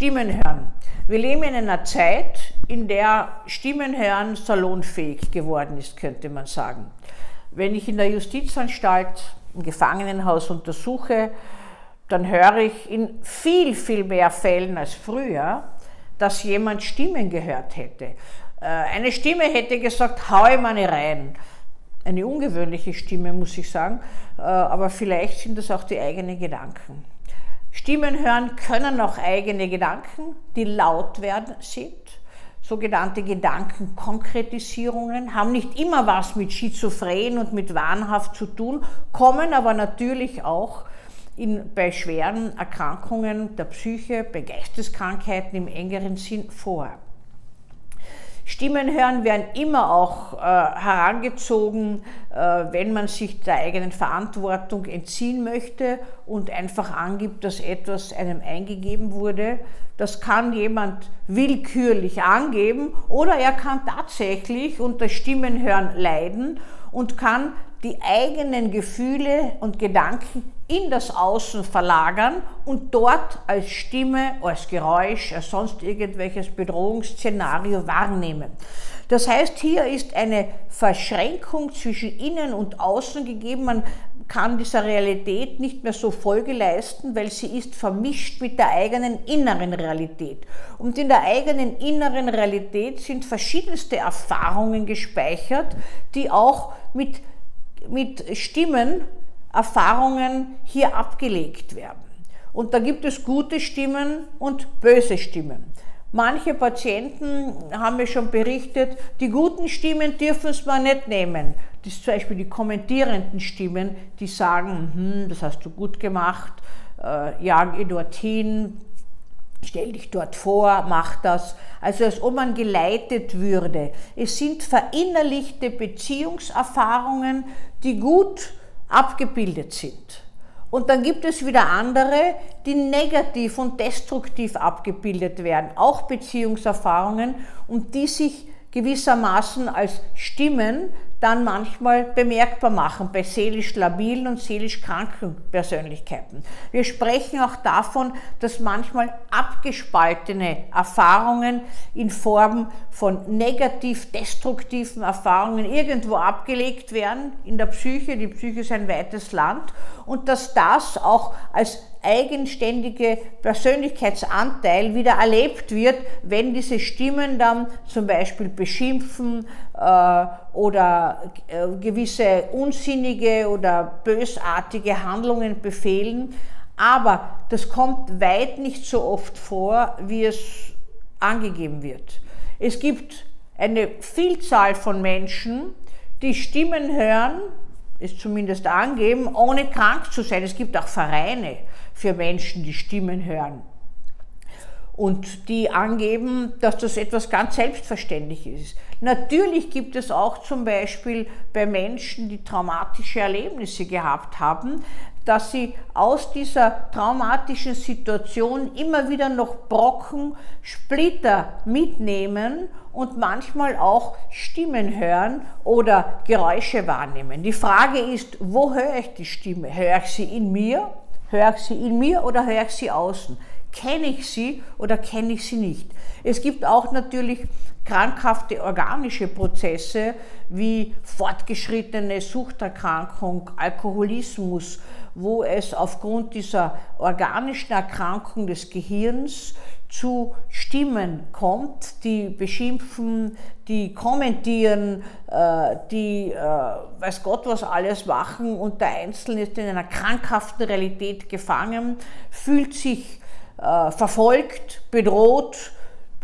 Stimmen hören. Wir leben in einer Zeit, in der Stimmen hören salonfähig geworden ist, könnte man sagen. Wenn ich in der Justizanstalt, im Gefangenenhaus untersuche, dann höre ich in viel, viel mehr Fällen als früher, dass jemand Stimmen gehört hätte. Äh, eine Stimme hätte gesagt, hau ihm eine rein. Eine ungewöhnliche Stimme, muss ich sagen, äh, aber vielleicht sind das auch die eigenen Gedanken. Stimmen hören können auch eigene Gedanken, die laut werden sind. Sogenannte Gedankenkonkretisierungen haben nicht immer was mit Schizophren und mit Wahnhaft zu tun, kommen aber natürlich auch in, bei schweren Erkrankungen der Psyche, bei Geisteskrankheiten im engeren Sinn vor. Stimmen hören werden immer auch äh, herangezogen, äh, wenn man sich der eigenen Verantwortung entziehen möchte und einfach angibt, dass etwas einem eingegeben wurde. Das kann jemand willkürlich angeben oder er kann tatsächlich unter Stimmenhören leiden und kann die eigenen Gefühle und Gedanken in das Außen verlagern und dort als Stimme, als Geräusch, als sonst irgendwelches Bedrohungsszenario wahrnehmen. Das heißt, hier ist eine Verschränkung zwischen Innen und Außen gegeben. Man kann dieser Realität nicht mehr so Folge leisten, weil sie ist vermischt mit der eigenen inneren Realität. Und in der eigenen inneren Realität sind verschiedenste Erfahrungen gespeichert, die auch mit mit Stimmen, Erfahrungen hier abgelegt werden. Und da gibt es gute Stimmen und böse Stimmen. Manche Patienten haben mir schon berichtet, die guten Stimmen dürfen es mal nicht nehmen. Das ist zum Beispiel die kommentierenden Stimmen, die sagen, hm, das hast du gut gemacht, äh, jag dorthin, Stell dich dort vor, mach das. Also als ob man geleitet würde. Es sind verinnerlichte Beziehungserfahrungen, die gut abgebildet sind. Und dann gibt es wieder andere, die negativ und destruktiv abgebildet werden, auch Beziehungserfahrungen und die sich gewissermaßen als Stimmen dann manchmal bemerkbar machen bei seelisch labilen und seelisch kranken Persönlichkeiten. Wir sprechen auch davon, dass manchmal abgespaltene Erfahrungen in Form von negativ-destruktiven Erfahrungen irgendwo abgelegt werden in der Psyche. Die Psyche ist ein weites Land und dass das auch als eigenständige Persönlichkeitsanteil wieder erlebt wird, wenn diese Stimmen dann zum Beispiel beschimpfen äh, oder äh, gewisse unsinnige oder bösartige Handlungen befehlen. Aber das kommt weit nicht so oft vor, wie es angegeben wird. Es gibt eine Vielzahl von Menschen, die Stimmen hören, es zumindest angeben, ohne krank zu sein. Es gibt auch Vereine für Menschen, die Stimmen hören und die angeben, dass das etwas ganz Selbstverständliches ist. Natürlich gibt es auch zum Beispiel bei Menschen, die traumatische Erlebnisse gehabt haben, dass sie aus dieser traumatischen Situation immer wieder noch Brocken, Splitter mitnehmen und manchmal auch Stimmen hören oder Geräusche wahrnehmen. Die Frage ist, wo höre ich die Stimme? Höre ich sie in mir? Höre ich sie in mir oder höre ich sie außen? Kenne ich sie oder kenne ich sie nicht? Es gibt auch natürlich krankhafte organische Prozesse wie fortgeschrittene Suchterkrankung, Alkoholismus, wo es aufgrund dieser organischen Erkrankung des Gehirns zu Stimmen kommt, die beschimpfen, die kommentieren, äh, die äh, weiß Gott was alles machen und der Einzelne ist in einer krankhaften Realität gefangen, fühlt sich äh, verfolgt, bedroht,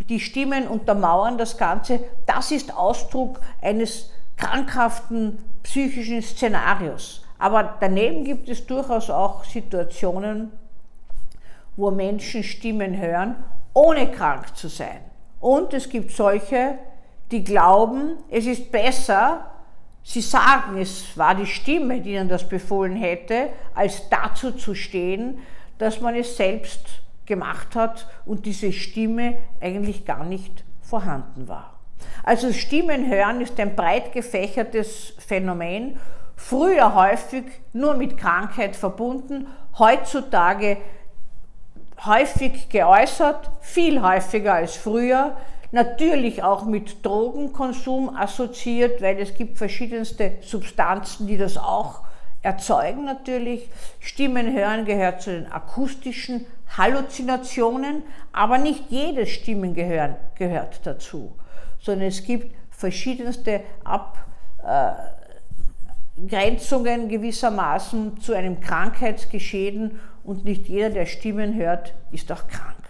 die Stimmen untermauern das Ganze. Das ist Ausdruck eines krankhaften psychischen Szenarios. Aber daneben gibt es durchaus auch Situationen, wo Menschen Stimmen hören, ohne krank zu sein. Und es gibt solche, die glauben, es ist besser, sie sagen, es war die Stimme, die ihnen das befohlen hätte, als dazu zu stehen, dass man es selbst gemacht hat und diese Stimme eigentlich gar nicht vorhanden war. Also Stimmen hören ist ein breit gefächertes Phänomen, früher häufig nur mit Krankheit verbunden, heutzutage häufig geäußert, viel häufiger als früher, natürlich auch mit Drogenkonsum assoziiert, weil es gibt verschiedenste Substanzen, die das auch erzeugen natürlich. Stimmen hören gehört zu den akustischen Halluzinationen, aber nicht jedes Stimmengehören gehört dazu, sondern es gibt verschiedenste Abgrenzungen gewissermaßen zu einem Krankheitsgeschehen und nicht jeder, der Stimmen hört, ist auch krank.